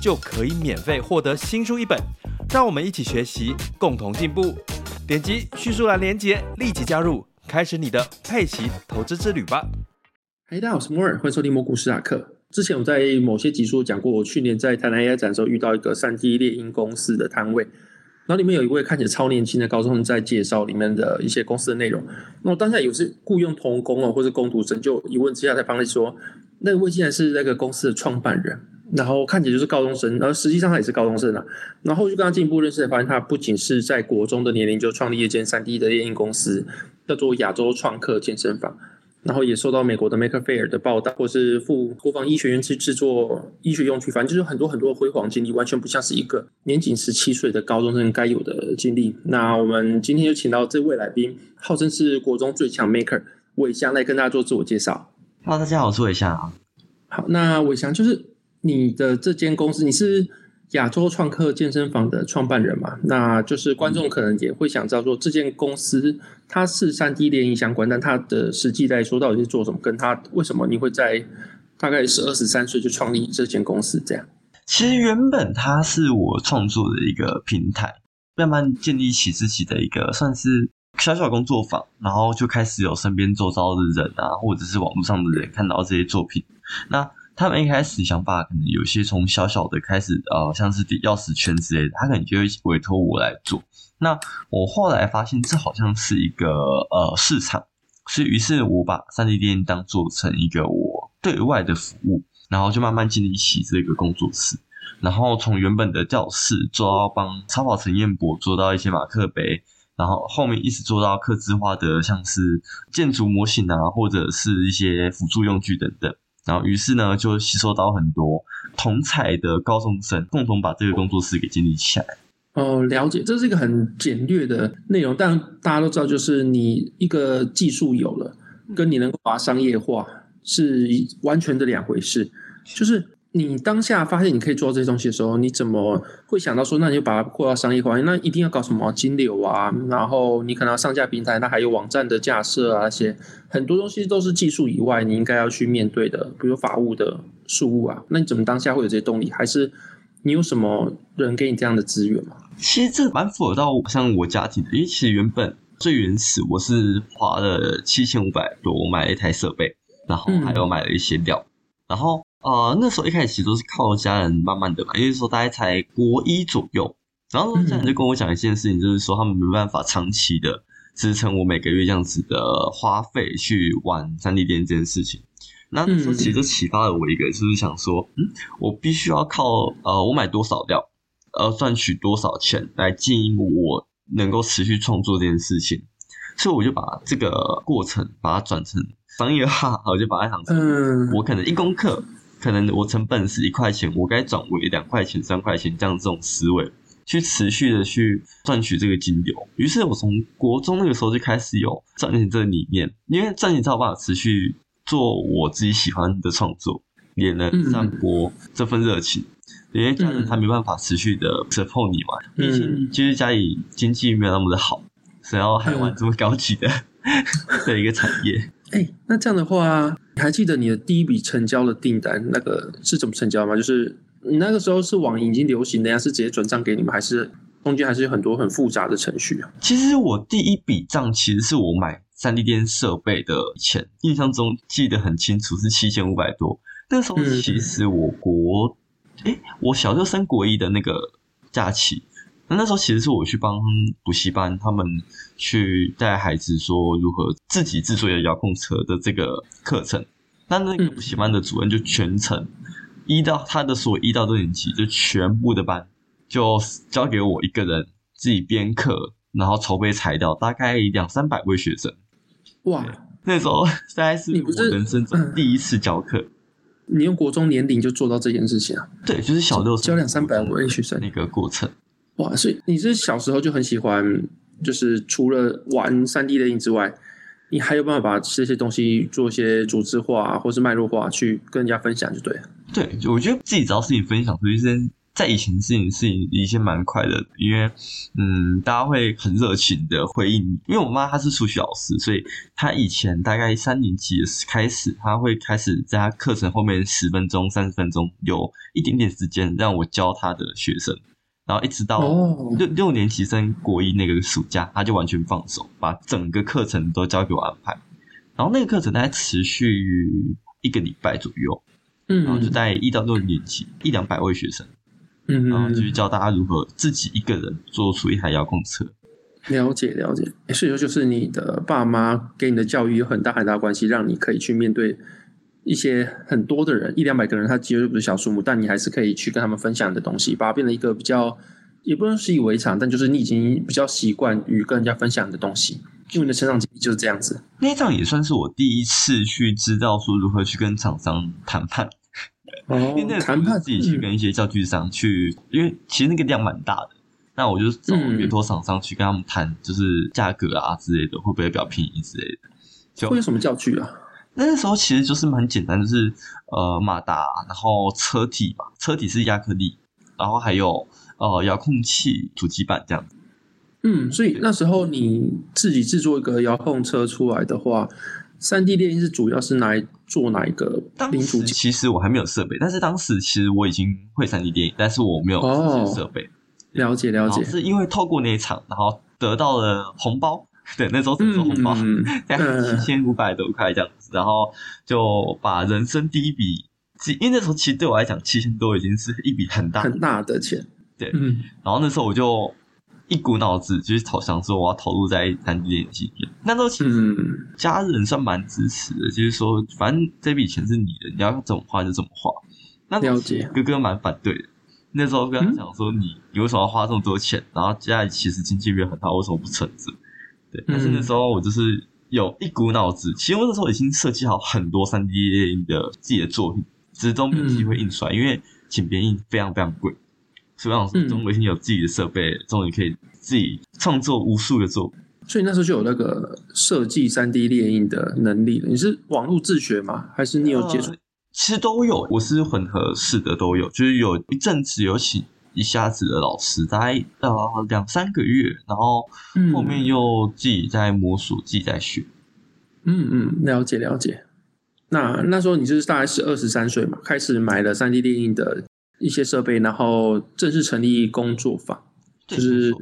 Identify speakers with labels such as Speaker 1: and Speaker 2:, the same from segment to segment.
Speaker 1: 就可以免费获得新书一本。让我们一起学习，共同进步。点击叙述栏连接，立即加入，开始你的配息投资之旅吧。
Speaker 2: 嗨，大家好，我是摩尔，欢迎收听摩股史塔克。之前我在某些集数讲过，我去年在台南 AI 展的时候遇到一个 3D 列印公司的摊位，然后里面有一位看起来超年轻的高中生在介绍里面的一些公司的内容。那我当下有是雇佣童工哦，或是工读生，就一问之下才发现说，那位竟然是那个公司的创办人。然后看起来就是高中生，然后实际上他也是高中生啊。然后就跟他进一步认识，发现他不仅是在国中的年龄就创立一间 3D 的列印公司，叫做亚洲创客健身房。然后也受到美国的 Maker Fair 的报道，或是赴国防医学院去制作医学用具，反正就是很多很多辉煌经历，完全不像是一个年仅十七岁的高中生该有的经历。那我们今天就请到这位来宾，号称是国中最强 Maker 伟翔来跟大家做自我介绍。
Speaker 3: 哈大家好，我是伟翔。
Speaker 2: 好，那伟翔就是。你的这间公司，你是亚洲创客健身房的创办人嘛？那就是观众可能也会想知道说，这间公司它是 3D 列印相关，但它的实际来说到底是做什么？跟它为什么你会在大概是二十三岁就创立这间公司？这样？
Speaker 3: 其实原本它是我创作的一个平台，慢慢建立起自己的一个算是小小工作坊，然后就开始有身边周遭的人啊，或者是网络上的人看到这些作品，那。他们一开始想法可能有些从小小的开始，呃，像是钥匙圈之类的，他可能就会委托我来做。那我后来发现这好像是一个呃市场，所以于是我把 3D 列印当做成一个我对外的服务，然后就慢慢建立起这个工作室，然后从原本的教室做到帮超跑陈彦博做到一些马克杯，然后后面一直做到客制化的像是建筑模型啊，或者是一些辅助用具等等。然后，于是呢，就吸收到很多同彩的高中生，共同把这个工作室给建立起来。
Speaker 2: 哦，了解，这是一个很简略的内容，但大家都知道，就是你一个技术有了，跟你能够把它商业化是完全的两回事，就是。你当下发现你可以做这些东西的时候，你怎么会想到说，那你就把它扩到商业化？那一定要搞什么金流啊？然后你可能要上架平台，那还有网站的架设啊，那些很多东西都是技术以外你应该要去面对的，比如法务的事务啊。那你怎么当下会有这些动力？还是你有什么人给你这样的资源吗？
Speaker 3: 其实这蛮符合到像我家庭的，因为其实原本最原始我是花了七千五百多，我买了一台设备，然后还有买了一些料，嗯、然后。啊、呃，那时候一开始其实都是靠家人慢慢的嘛，因为说大概才国一左右，然后家人就跟我讲一件事情，就是说他们没办法长期的支撑我每个月这样子的花费去玩 3D 列印这件事情。那那时候其实就启发了我一个，就是想说，嗯，我必须要靠呃我买多少料，呃赚取多少钱来经营我能够持续创作这件事情，所以我就把这个过程把它转成商业化，我就把它想成我可能一公克。可能我成本是一块钱，我该转为两块钱、三块钱这样这种思维，去持续的去赚取这个金流。于是我从国中那个时候就开始有赚钱这个理念，因为赚钱才有办法持续做我自己喜欢的创作，也能散播这份热情。因为家人他没办法持续的 support 你嘛，毕竟就是家里经济没有那么的好，想要还玩这么高级的 的一个产业。
Speaker 2: 哎，那这样的话，你还记得你的第一笔成交的订单那个是怎么成交吗？就是你那个时候是网银已经流行的呀，是直接转账给你们，还是中间还是有很多很复杂的程序啊？
Speaker 3: 其实我第一笔账其实是我买 3D 列印设备的钱，印象中记得很清楚是七千五百多。那时候其实我国，哎、嗯，我小六升国一的那个假期。那那时候其实是我去帮补习班，他们去带孩子说如何自己制作一个遥控车的这个课程。那那个补习班的主任就全程一到他的所有一到六年级就全部的班就交给我一个人自己编课，然后筹备材料，大概两三百位学生。
Speaker 2: 哇，
Speaker 3: 那时候 大概是我人生中第一次教课。
Speaker 2: 你用国中年龄就做到这件事情啊？
Speaker 3: 对，就是小六
Speaker 2: 教两三百位学生
Speaker 3: 那个过程。
Speaker 2: 哇，所以你是小时候就很喜欢，就是除了玩三 D 列印之外，你还有办法把这些东西做一些组织化或是脉络化去跟人家分享，就对了。
Speaker 3: 对，我觉得自己只要事情分享出去，是在以前事情是一件蛮快乐的，因为嗯，大家会很热情的回应你。因为我妈她是数学老师，所以她以前大概三年级的开始，她会开始在她课程后面十分钟、三十分钟有一点点时间让我教她的学生。然后一直到六六年级升国一那个暑假，他就完全放手，把整个课程都交给我安排。然后那个课程大概持续一个礼拜左右，嗯，然后就在一到六年级一两百位学生，嗯，然后就教大家如何自己一个人做出一台遥控车。
Speaker 2: 了解了解，所以说就是你的爸妈给你的教育有很大很大关系，让你可以去面对一些很多的人，一两百个人，他绝对不是小数目，但你还是可以去跟他们分享你的东西，把它变成一个比较，也不能习以为常，但就是你已经比较习惯于跟人家分享你的东西，因为你的成长经历就是这样子。
Speaker 3: 那一仗也算是我第一次去知道说如何去跟厂商谈判，哦，因为那谈判自己去跟一些教具商去，嗯，因为其实那个量蛮大的，那我就找委托厂商去跟他们谈，就是价格啊之类的，会不会比较便宜之类的。就
Speaker 2: 会有什么教具啊？
Speaker 3: 那时候其实就是蛮简单，就是呃马达，然后车体嘛，车体是亚克力，然后还有呃遥控器、主机板这样子。
Speaker 2: 嗯，所以那时候你自己制作一个遥控车出来的话，三 D 电影是主要是拿来做哪一个零组件？
Speaker 3: 其实我还没有设备，但是当时其实我已经会三 D 电影，但是我没有设备。
Speaker 2: 哦，了解了解，
Speaker 3: 是因为透过那一场，然后得到了红包。对，那时候只收红包，大概七千五百多块这样子，然后就把人生第一笔，因为那时候其实对我来讲，七千多已经是一笔很大
Speaker 2: 很大的钱。
Speaker 3: 对，嗯，然后那时候我就一股脑子就是投，想说我要投入在三 D 列印里面。那时候其实家人算蛮支持的，就是说反正这笔钱是你的，你要怎么花就怎么花。那了解，哥哥蛮反对的。那时候跟他讲说，你你为什么要花这么多钱？然后家里其实经济没有很好，为什么不存着？对，但是那时候我就是有一股脑子，嗯、其实我那时候已经设计好很多三 D 列印的自己的作品，只是都没有机会印出来，嗯、因为请别人印非常非常贵。所以我想说，终于已经有自己的设备，终于可以自己创作无数的作品。
Speaker 2: 所以那时候就有那个设计三 D 列印的能力了。你是网络自学吗？还是你有接触、呃？
Speaker 3: 其实都有，我是混合式的都有，就是有一阵子有请。一下子的老师，大概呃两三个月，然后后面又自己在摸索，嗯、自己在学。
Speaker 2: 嗯嗯，了解了解。那那时候你就是大概是二十三岁嘛，开始买了三 D 电影的一些设备，然后正式成立工作坊，就是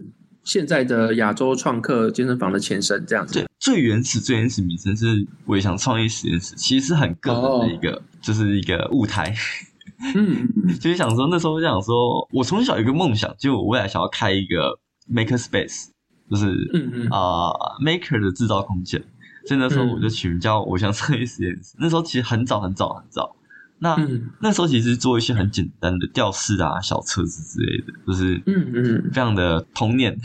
Speaker 2: 现在的亚洲创客健身房的前身这样子。
Speaker 3: 对，最原始最原始名称是伟翔创意实验室，其实是很个人的一个，哦、就是一个舞台。嗯，就是想说，那时候就想说，我从小有一个梦想，就我未来想要开一个 maker space，就是嗯嗯啊、呃、maker 的制造空间。所以那时候我就取名叫“我想创意实验室”。那时候其实很早很早很早，那、嗯、那时候其实做一些很简单的吊饰啊、小车子之类的，就是嗯嗯，非常的童年。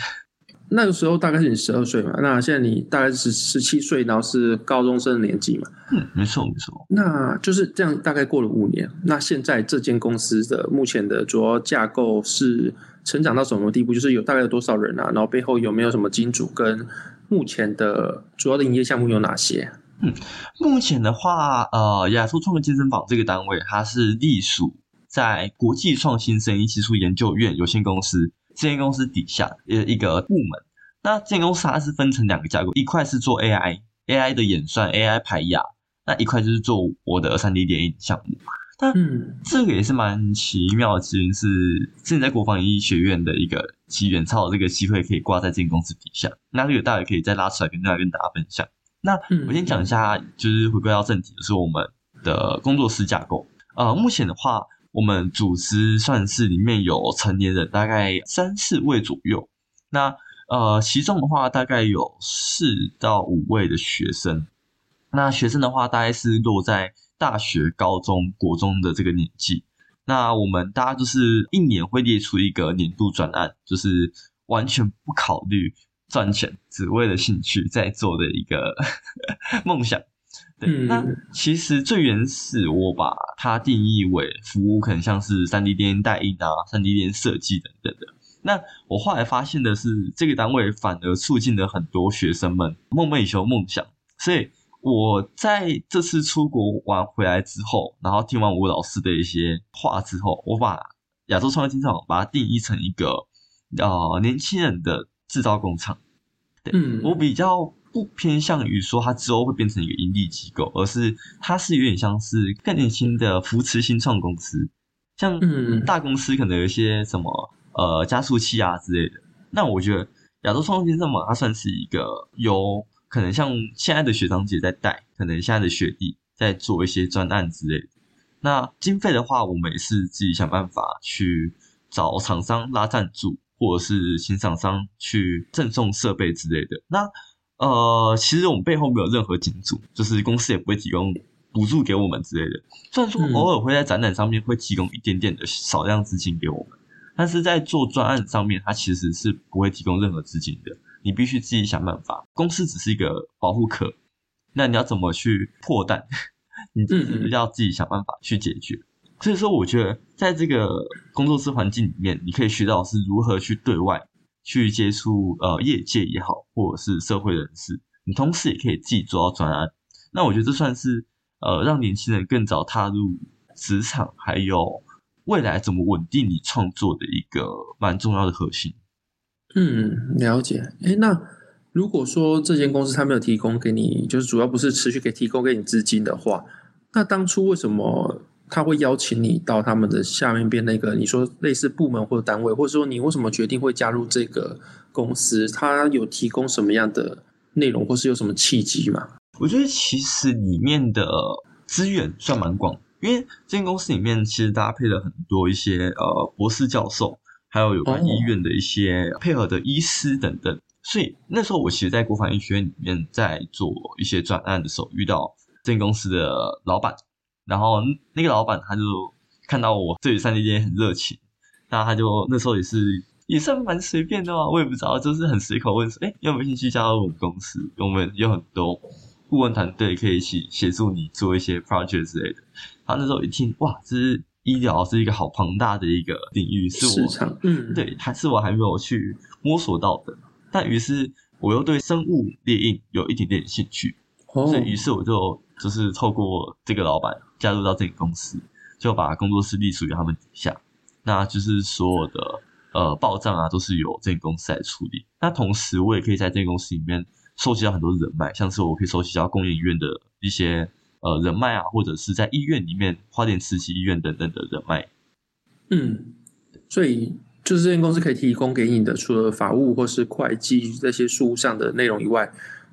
Speaker 2: 那个时候大概是你十二岁嘛，那现在你大概是十七岁，然后是高中生的年纪嘛。
Speaker 3: 嗯，没错没错。
Speaker 2: 那就是这样，大概过了五年。那现在这间公司的目前的主要架构是成长到什么地步？就是有大概有多少人啊？然后背后有没有什么金主？跟目前的主要的营业项目有哪些？
Speaker 3: 嗯，目前的话，呃，亚洲创客健身房这个单位，它是隶属在国际创新生意技术研究院有限公司。这间公司底下一一个部门，那这间公司它是分成两个架构，一块是做 AI，AI 的演算，AI 排压，那一块就是做我的三 D 电影项目。那嗯，这个也是蛮奇妙的，其实是现在国防医学院的一个机缘，超好这个机会可以挂在这间公司底下。那这个大家可以再拉出来跟大家跟大家分享。那我先讲一下，就是回归到正题，就是我们的工作室架构。呃，目前的话。我们组织算是里面有成年人，大概三四位左右。那呃，其中的话大概有四到五位的学生。那学生的话，大概是落在大学、高中、国中的这个年纪。那我们大家就是一年会列出一个年度专案，就是完全不考虑赚钱，只为了兴趣在做的一个 梦想。对，嗯、那其实最原始，我把它定义为服务，可能像是三 D 电影代印啊、三 D 电影设计等等的。那我后来发现的是，这个单位反而促进了很多学生们梦寐以求梦想。所以我在这次出国玩回来之后，然后听完吴老师的一些话之后，我把亚洲创业金厂把它定义成一个呃年轻人的制造工厂。对，嗯，我比较不偏向于说它之后会变成一个盈利机构，而是它是有点像是更年轻的扶持新创公司，像大公司可能有一些什么呃加速器啊之类的。那我觉得亚洲创新这么它算是一个有可能像现在的学长姐在带，可能现在的学弟在做一些专案之类的。那经费的话，我们也是自己想办法去找厂商拉赞助。或者是请厂商去赠送设备之类的。那呃，其实我们背后没有任何金主，就是公司也不会提供补助给我们之类的。虽然说偶尔会在展览上面会提供一点点的少量资金给我们，但是在做专案上面，它其实是不会提供任何资金的。你必须自己想办法。公司只是一个保护壳，那你要怎么去破蛋？你自己要自己想办法去解决。所以说，我觉得在这个工作室环境里面，你可以学到是如何去对外去接触呃业界也好，或者是社会人士。你同时也可以自己做到专案。那我觉得这算是呃让年轻人更早踏入职场，还有未来怎么稳定你创作的一个蛮重要的核心。
Speaker 2: 嗯，了解。诶，那如果说这间公司他没有提供给你，就是主要不是持续给提供给你资金的话，那当初为什么？他会邀请你到他们的下面边那个，你说类似部门或者单位，或者说你为什么决定会加入这个公司？他有提供什么样的内容，或是有什么契机吗？
Speaker 3: 我觉得其实里面的资源算蛮广，因为这间公司里面其实搭配了很多一些呃博士教授，还有有关医院的一些配合的医师等等。所以那时候我其实，在国防医学院里面在做一些专案的时候，遇到这间公司的老板。然后那个老板他就看到我对三 D 店很热情，那他就那时候也是也算蛮随便的嘛，我也不知道，就是很随口问说，哎，有没有兴趣加入我们公司？我们有很多顾问团队可以一起协助你做一些 project 之类的。他那时候一听，哇，这是医疗是一个好庞大的一个领域，是我
Speaker 2: 市场，嗯，
Speaker 3: 对，还是我还没有去摸索到的。但于是我又对生物猎印有一点点兴趣，哦、所以于是我就就是透过这个老板。加入到这个公司，就把工作室隶属于他们底下，那就是所有的呃报账啊，都是由这个公司来处理。那同时，我也可以在这个公司里面收集到很多人脉，像是我可以收集到工研院的一些呃人脉啊，或者是在医院里面花莲慈济医院等等的人脉。
Speaker 2: 嗯，所以就是这间公司可以提供给你的，除了法务或是会计这些书上的内容以外。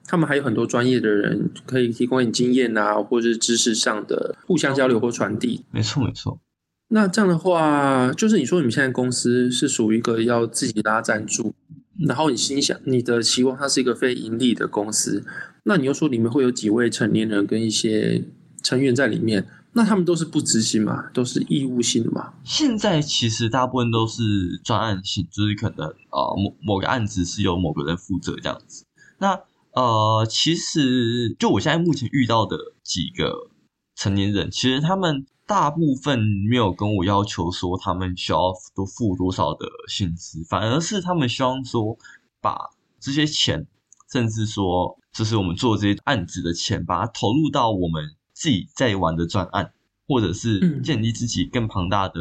Speaker 2: 他们还有很多专业的人可以提供你经验啊，或者是知识上的互相交流或传递。
Speaker 3: 没错，没错。
Speaker 2: 那这样的话，就是你说你们现在公司是属于一个要自己拉赞助，然后你心想你的期望它是一个非盈利的公司，那你又说里面会有几位成年人跟一些成员在里面，那他们都是不执行嘛？都是义务性的嘛？
Speaker 3: 现在其实大部分都是专案性，就是可能呃某某个案子是由某个人负责这样子。那呃，其实就我现在目前遇到的几个成年人，其实他们大部分没有跟我要求说他们需要多付多少的薪资，反而是他们希望说把这些钱，甚至说就是我们做这些案子的钱，把它投入到我们自己在玩的专案，或者是建立自己更庞大的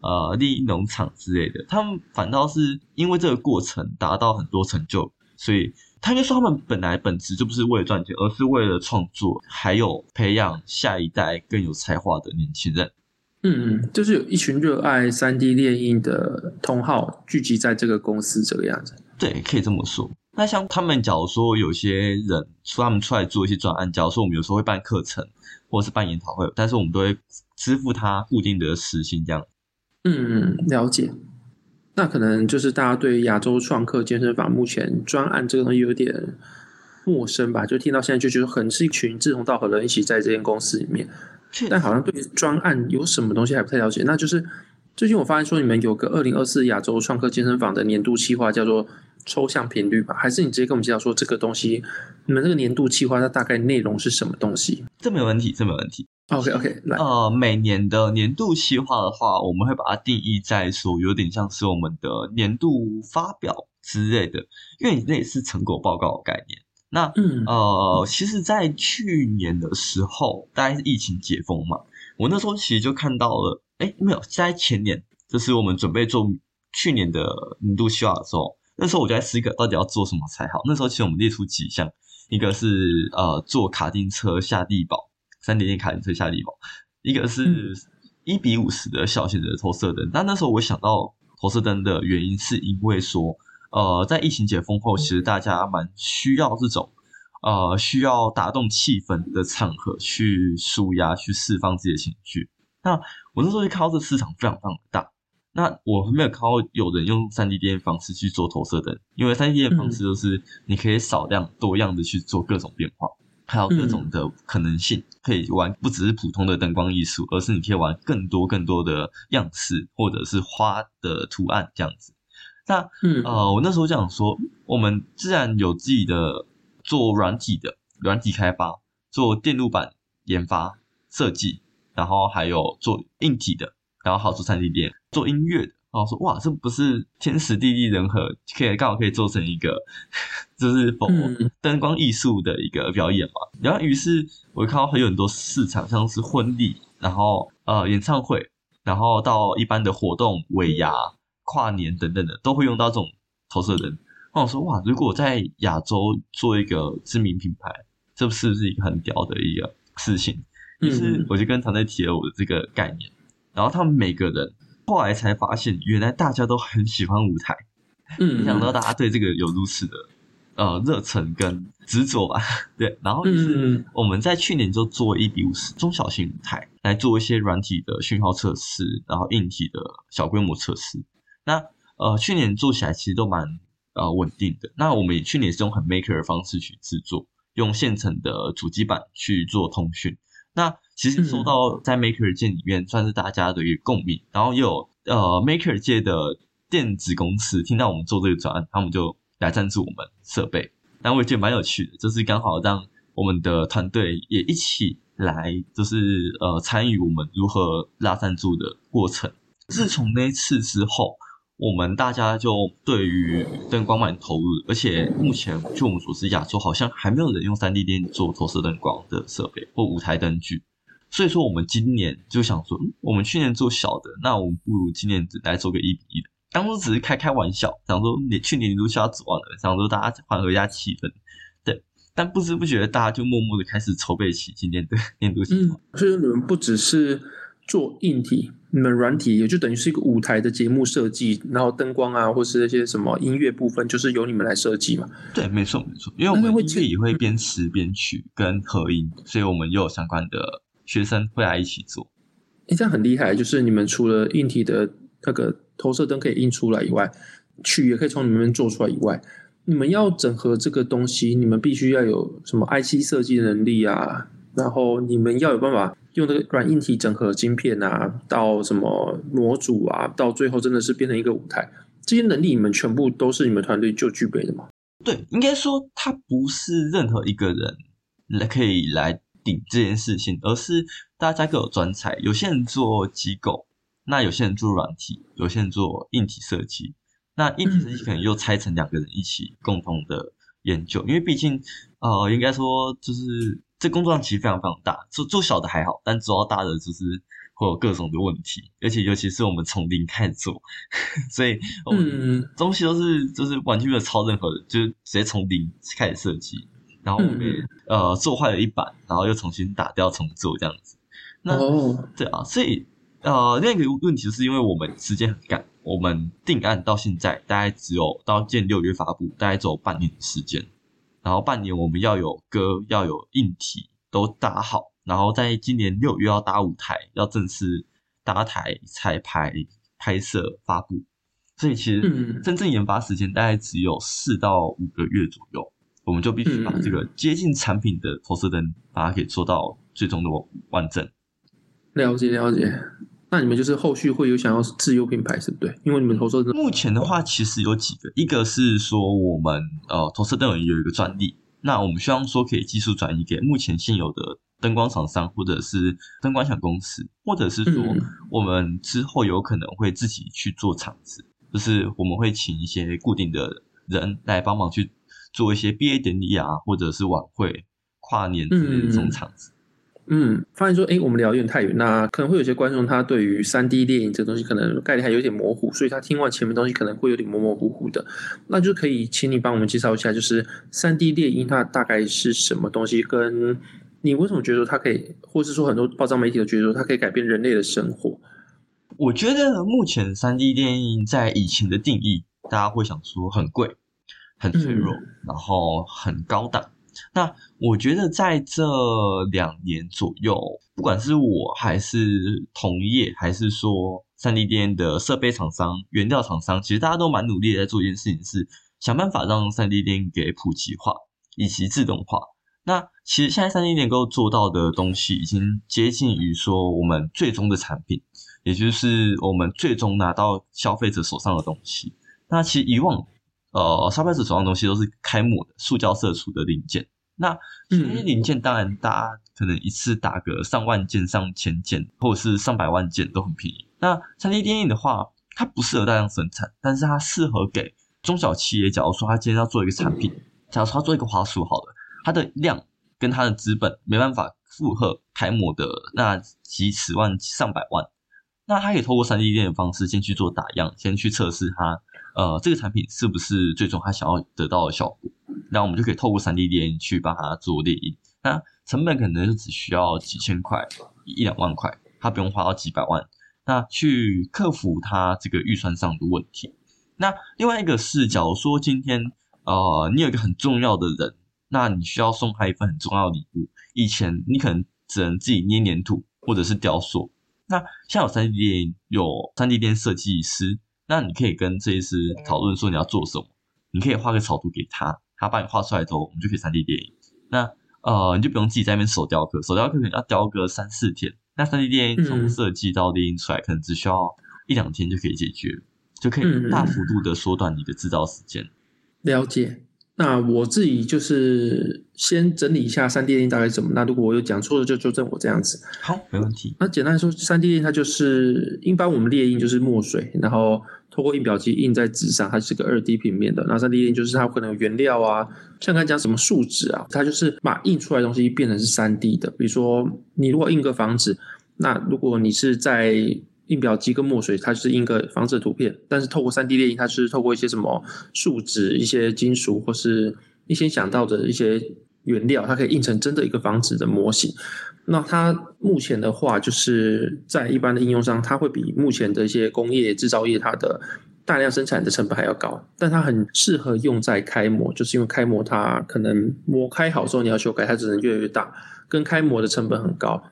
Speaker 3: 呃利益农场之类的。他们反倒是因为这个过程达到很多成就，所以。他应该说，他们本来本质就不是为了赚钱，而是为了创作，还有培养下一代更有才华的年轻人。
Speaker 2: 嗯嗯，就是有一群热爱三 D 列印的同好聚集在这个公司，这个样子。
Speaker 3: 对，可以这么说。那像他们，假如说有些人说他们出来做一些专案，假如说我们有时候会办课程，或者是办研讨会，但是我们都会支付他固定的时薪，这样。
Speaker 2: 嗯嗯，了解。那可能就是大家对亚洲创客健身房目前专案这个东西有点陌生吧？就听到现在就觉得很是一群志同道合的人一起在这间公司里面，但好像对专案有什么东西还不太了解。那就是最近我发现说，你们有个二零二四亚洲创客健身房的年度计划，叫做抽象频率吧？还是你直接跟我们介绍说这个东西，你们这个年度计划它大概内容是什么东西？
Speaker 3: 这没问题，这没问题。
Speaker 2: OK OK，来，
Speaker 3: 呃，每年的年度计划的话，我们会把它定义在说，有点像是我们的年度发表之类的，因为那也是成果报告的概念。那，嗯，呃，其实，在去年的时候，大概是疫情解封嘛，我那时候其实就看到了，哎，没有，在前年，就是我们准备做去年的年度计划的时候，那时候我就在思考到底要做什么才好。那时候其实我们列出几项，一个是呃做卡丁车下地堡，三点点卡丁车下地堡，一个是一比五十的小型的投射灯。但那时候我想到投射灯的原因，是因为说，呃，在疫情解封后，其实大家蛮需要这种呃需要打动气氛的场合去舒压、去释放自己的情绪。那我那时候就看到这市场非常非常的大。那我没有看到有人用三 D 电影方式去做投射灯，因为三 D 电影方式就是你可以少量多样的去做各种变化，还有各种的可能性，可以玩不只是普通的灯光艺术，而是你可以玩更多更多的样式或者是花的图案这样子。那呃，我那时候讲说，我们自然有自己的做软体的软体开发，做电路板研发设计，然后还有做硬体的。然后好做 3D 店，做音乐的，然后说哇，这不是天时地利人和，可以刚好可以做成一个，就是否灯光艺术的一个表演嘛。然后于是我看到还有很多市场，像是婚礼，然后呃演唱会，然后到一般的活动、尾牙、跨年等等的，都会用到这种投射灯。然后我说哇，如果在亚洲做一个知名品牌，这不是不是一个很屌的一个事情？于是我就跟团队提了我的这个概念。然后他们每个人后来才发现，原来大家都很喜欢舞台。嗯，没想到大家对这个有如此的呃热忱跟执着吧？对。然后就是我们在去年就做一比五十中小型舞台，来做一些软体的讯号测试，然后硬体的小规模测试。那呃去年做起来其实都蛮呃稳定的。那我们也去年是用很 maker 的方式去制作，用现成的主机板去做通讯。那其实说到在 Maker 界里面，算是大家的一个共鸣，然后也有呃 Maker 界的电子公司听到我们做这个专案，他们就来赞助我们设备。但我也觉得蛮有趣的，就是刚好让我们的团队也一起来，就是呃参与我们如何拉赞助的过程。自从那一次之后，我们大家就对于灯光蛮投入，而且目前据我们所知，亚洲好像还没有人用 3D 电影做投射灯光的设备或舞台灯具。所以说，我们今年就想说，我们去年做小的，那我们不如今年来做个一比一的。当初只是开开玩笑，想说你去年年度需要指望的，想说大家缓和一下气氛，对。但不知不觉，大家就默默的开始筹备起今年的 年度计划。
Speaker 2: 嗯，所以说你们不只是做硬体。你们软体也就等于是一个舞台的节目设计，然后灯光啊，或是那些什么音乐部分，就是由你们来设计嘛？
Speaker 3: 对，没错没错，因为我们音乐也会编词编曲跟合音，所以我们又有相关的学生会来一起做。
Speaker 2: 诶，这样很厉害，就是你们除了硬体的那个投射灯可以印出来以外，曲也可以从里面做出来以外，你们要整合这个东西，你们必须要有什么 IC 设计能力啊，然后你们要有办法。用这个软硬体整合晶片啊，到什么模组啊，到最后真的是变成一个舞台，这些能力你们全部都是你们团队就具备的吗？
Speaker 3: 对，应该说他不是任何一个人来可以来顶这件事情，而是大家各有专才。有些人做机构，那有些人做软体，有些人做硬体设计。那硬体设计可能又拆成两个人一起共同的研究，因为毕竟呃，应该说就是。这工作量其实非常非常大，做做小的还好，但做到大的就是会有各种的问题，而且尤其是我们从零开始做，所以我们东西都是就是完全没有抄任何的，就是直接从零开始设计，然后我们也呃做坏了一版，然后又重新打掉重做这样子。那对啊，所以呃另一个问题就是因为我们时间很赶，我们定案到现在大概只有到今年六月发布，大概只有半年的时间。然后半年我们要有歌，要有硬体都搭好，然后在今年六月要搭舞台，要正式搭台彩排、拍摄、发布。所以其实真正研发时间大概只有四到五个月左右，我们就必须把这个接近产品的投射灯把它给做到最终的完整。
Speaker 2: 了解了解，那你们就是后续会有想要自有品牌，是不对？因为你们投射灯
Speaker 3: 目前的话，其实有几个，一个是说我们呃投射灯有一个专利，那我们希望说可以技术转移给目前现有的灯光厂商，或者是灯光小公司，或者是说我们之后有可能会自己去做场子，嗯、就是我们会请一些固定的人来帮忙去做一些毕业典礼啊，或者是晚会、跨年之类的这种场子。嗯
Speaker 2: 嗯，发现说，哎，我们聊有点太远，那可能会有些观众他对于三 D 电影这个东西可能概念还有点模糊，所以他听完前面东西可能会有点模模糊糊的，那就可以请你帮我们介绍一下，就是三 D 电影它大概是什么东西，跟你为什么觉得说它可以，或是说很多报章媒体都觉得说它可以改变人类的生活？
Speaker 3: 我觉得目前三 D 电影在以前的定义，大家会想说很贵、很脆弱，嗯、然后很高档。那我觉得在这两年左右，不管是我还是同业，还是说三 D 店的设备厂商、原料厂商，其实大家都蛮努力的在做一件事情，是想办法让 3D 列印给普及化以及自动化。那其实现在 3D 列印能够做到的东西，已经接近于说我们最终的产品，也就是我们最终拿到消费者手上的东西。那其实以往。呃，消费者手上的东西都是开模的塑胶射出的零件。那这些零件当然大家可能一次打个上万件、上千件，或者是上百万件都很便宜。那三 D 电影的话，它不适合大量生产，但是它适合给中小企业。假如说他今天要做一个产品，假如说他做一个花束好了，它的量跟它的资本没办法负荷开模的那几十万、上百万，那他可以透过三 D 电影的方式先去做打样，先去测试它。呃，这个产品是不是最终他想要得到的效果？那我们就可以透过 3D 列印去帮他做列印。那成本可能就只需要几千块、一两万块，他不用花到几百万。那去克服他这个预算上的问题。那另外一个是，假如说今天呃你有一个很重要的人，那你需要送他一份很重要的礼物。以前你可能只能自己捏黏土或者是雕塑，那现在有 3D 列印，有 3D 列设计师。那你可以跟设计师讨论说你要做什么，你可以画个草图给他，他帮你画出来之后，我们就可以三 D 电影。那呃，你就不用自己在那边手雕刻，手雕刻可能要雕个三四天。那三 D 电影从设计到列印出来，可能只需要一两天就可以解决，就可以大幅度的缩短你的制造时间。
Speaker 2: 了解。那我自己就是先整理一下三 D 列印大概是什么。那如果我有讲错的，就纠正我这样子。
Speaker 3: 好，没问题。
Speaker 2: 那简单来说三 D 列印它就是一般我们列印就是墨水，然后透过印表机印在纸上，它是个二 D 平面的。那 3D 列印就是它可能有原料啊，像刚才讲什么树脂啊，它就是把印出来的东西变成是三 D 的。比如说你如果印个房子，那如果你是在印表机跟墨水，它是印个房子的图片，但是透过 3D 列印，它是透过一些什么树脂、一些金属或是一些想到的一些原料，它可以印成真的一个房子的模型。那它目前的话，就是在一般的应用上，它会比目前的一些工业制造业它的大量生产的成本还要高，但它很适合用在开模，就是因为开模它可能模开好之后你要修改，它只能越来越大，跟开模的成本很高。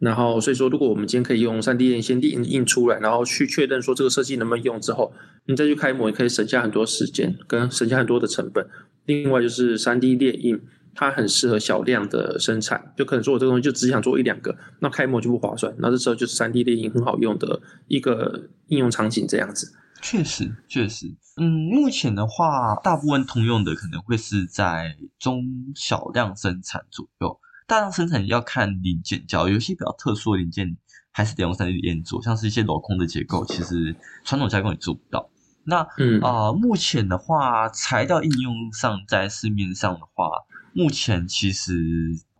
Speaker 2: 然后，所以说，如果我们今天可以用 3D 列印先印印出来，然后去确认说这个设计能不能用之后，你再去开模，也可以省下很多时间，跟省下很多的成本。另外就是 3D 列印，它很适合小量的生产，就可能说我这个东西就只想做一两个，那开模就不划算。那这时候就是 3D 列印很好用的一个应用场景，这样子。
Speaker 3: 确实，确实，嗯，目前的话，大部分通用的可能会是在中小量生产左右。大量生产要看零件，假如有些比较特殊的零件，还是得用 3D 列印做，像是一些镂空的结构，其实传统加工也做不到。那嗯啊、呃，目前的话，材料应用上，在市面上的话，目前其实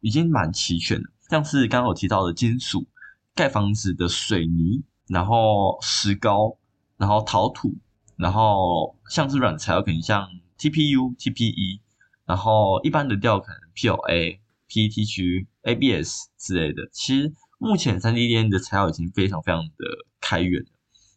Speaker 3: 已经蛮齐全的。像是刚刚有提到的金属，盖房子的水泥，然后石膏，然后陶土，然后像是软材料，可能像 TPU、TPE，然后一般的料可能 PLA。PETG、ABS 之类的，其实目前 3D 列印的材料已经非常非常的开源了。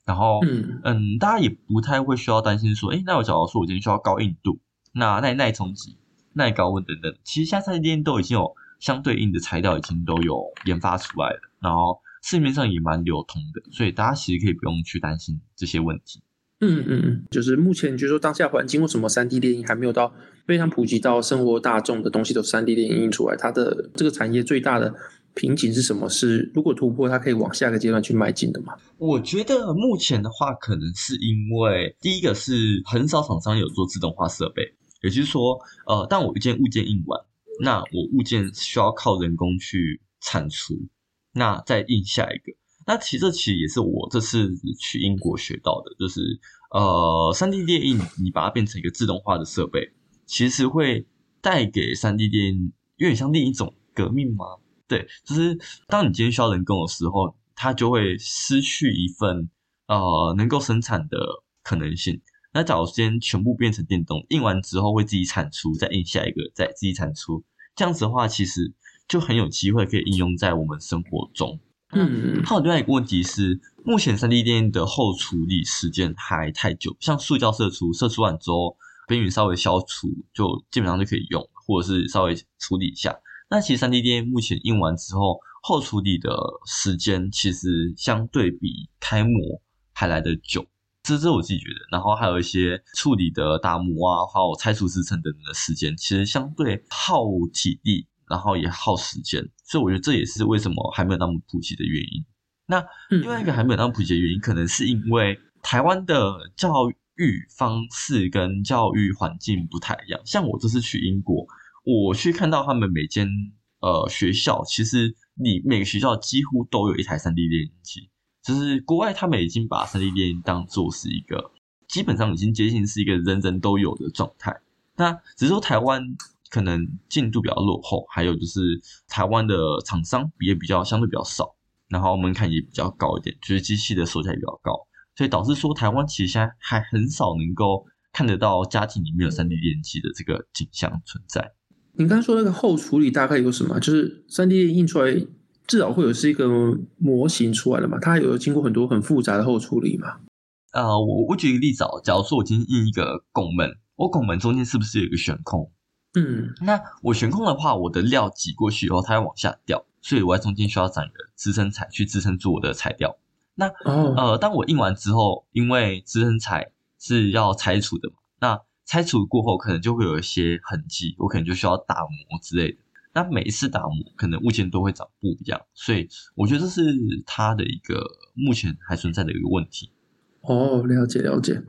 Speaker 3: 然后，嗯嗯，大家也不太会需要担心说，诶，那我假如说我今天需要高硬度，那耐耐冲击、耐高温等等，其实现在 3D 列印都已经有相对应的材料，已经都有研发出来了，然后市面上也蛮流通的，所以大家其实可以不用去担心这些问题。
Speaker 2: 嗯嗯嗯，就是目前就是说当下环境为什么 3D 列印还没有到非常普及到生活大众的东西都 3D 列印出来，它的这个产业最大的瓶颈是什么？是如果突破，它可以往下一个阶段去迈进的吗？
Speaker 3: 我觉得目前的话，可能是因为第一个是很少厂商有做自动化设备，也就是说，呃，当我一件物件印完，那我物件需要靠人工去铲除，那再印下一个。那其实这其实也是我这次去英国学到的，就是呃，3D 列印你把它变成一个自动化的设备，其实会带给三 D 电影有点像另一种革命吗？对，就是当你今天需要人工的时候，它就会失去一份呃能够生产的可能性。那假如今天全部变成电动，印完之后会自己产出，再印下一个，再自己产出，这样子的话，其实就很有机会可以应用在我们生活中。嗯，还有另外一个问题是，目前三 D 电影的后处理时间还太久，像塑胶射出，射出完之后边缘稍微消除，就基本上就可以用，或者是稍微处理一下。那其实 3D 列印目前印完之后，后处理的时间其实相对比开模还来得久，这是我自己觉得。然后还有一些处理的打磨啊，还有拆除支撑等等的时间，其实相对耗体力。然后也耗时间，所以我觉得这也是为什么还没有那么普及的原因。那另外一个还没有那么普及的原因，可能是因为台湾的教育育方式跟教育环境不太一样。像我这次去英国，我去看到他们每间呃学校，其实你每个学校几乎都有一台 3D 列印机。就是国外他们已经把 3D 列印当做是一个基本上已经接近是一个人人都有的状态。那只是说台湾。可能进度比较落后，还有就是台湾的厂商也比较相对比较少，然后门槛也比较高一点，就是机器的售价也比较高，所以导致说台湾其实现在还很少能够看得到家庭里面有 3D 列印机的这个景象存在。
Speaker 2: 你刚刚说那个后处理大概有什么？就是 3D 列印出来至少会有是一个模型出来了嘛？它有经过很多很复杂的后处理嘛？
Speaker 3: 呃，我我举一个例子哦，假如说我今天印一个拱门，我拱门中间是不是有一个悬空？
Speaker 2: 嗯，
Speaker 3: 那我悬空的话，我的料挤过去以后，它会往下掉，所以我在中间需要长一个支撑材去支撑住我的材料。那、哦、呃，当我印完之后，因为支撑材是要拆除的嘛，那拆除过后可能就会有一些痕迹，我可能就需要打磨之类的。那每一次打磨，可能物件都会长不一样，所以我觉得这是它的一个目前还存在的一个问题。
Speaker 2: 哦，了解了解。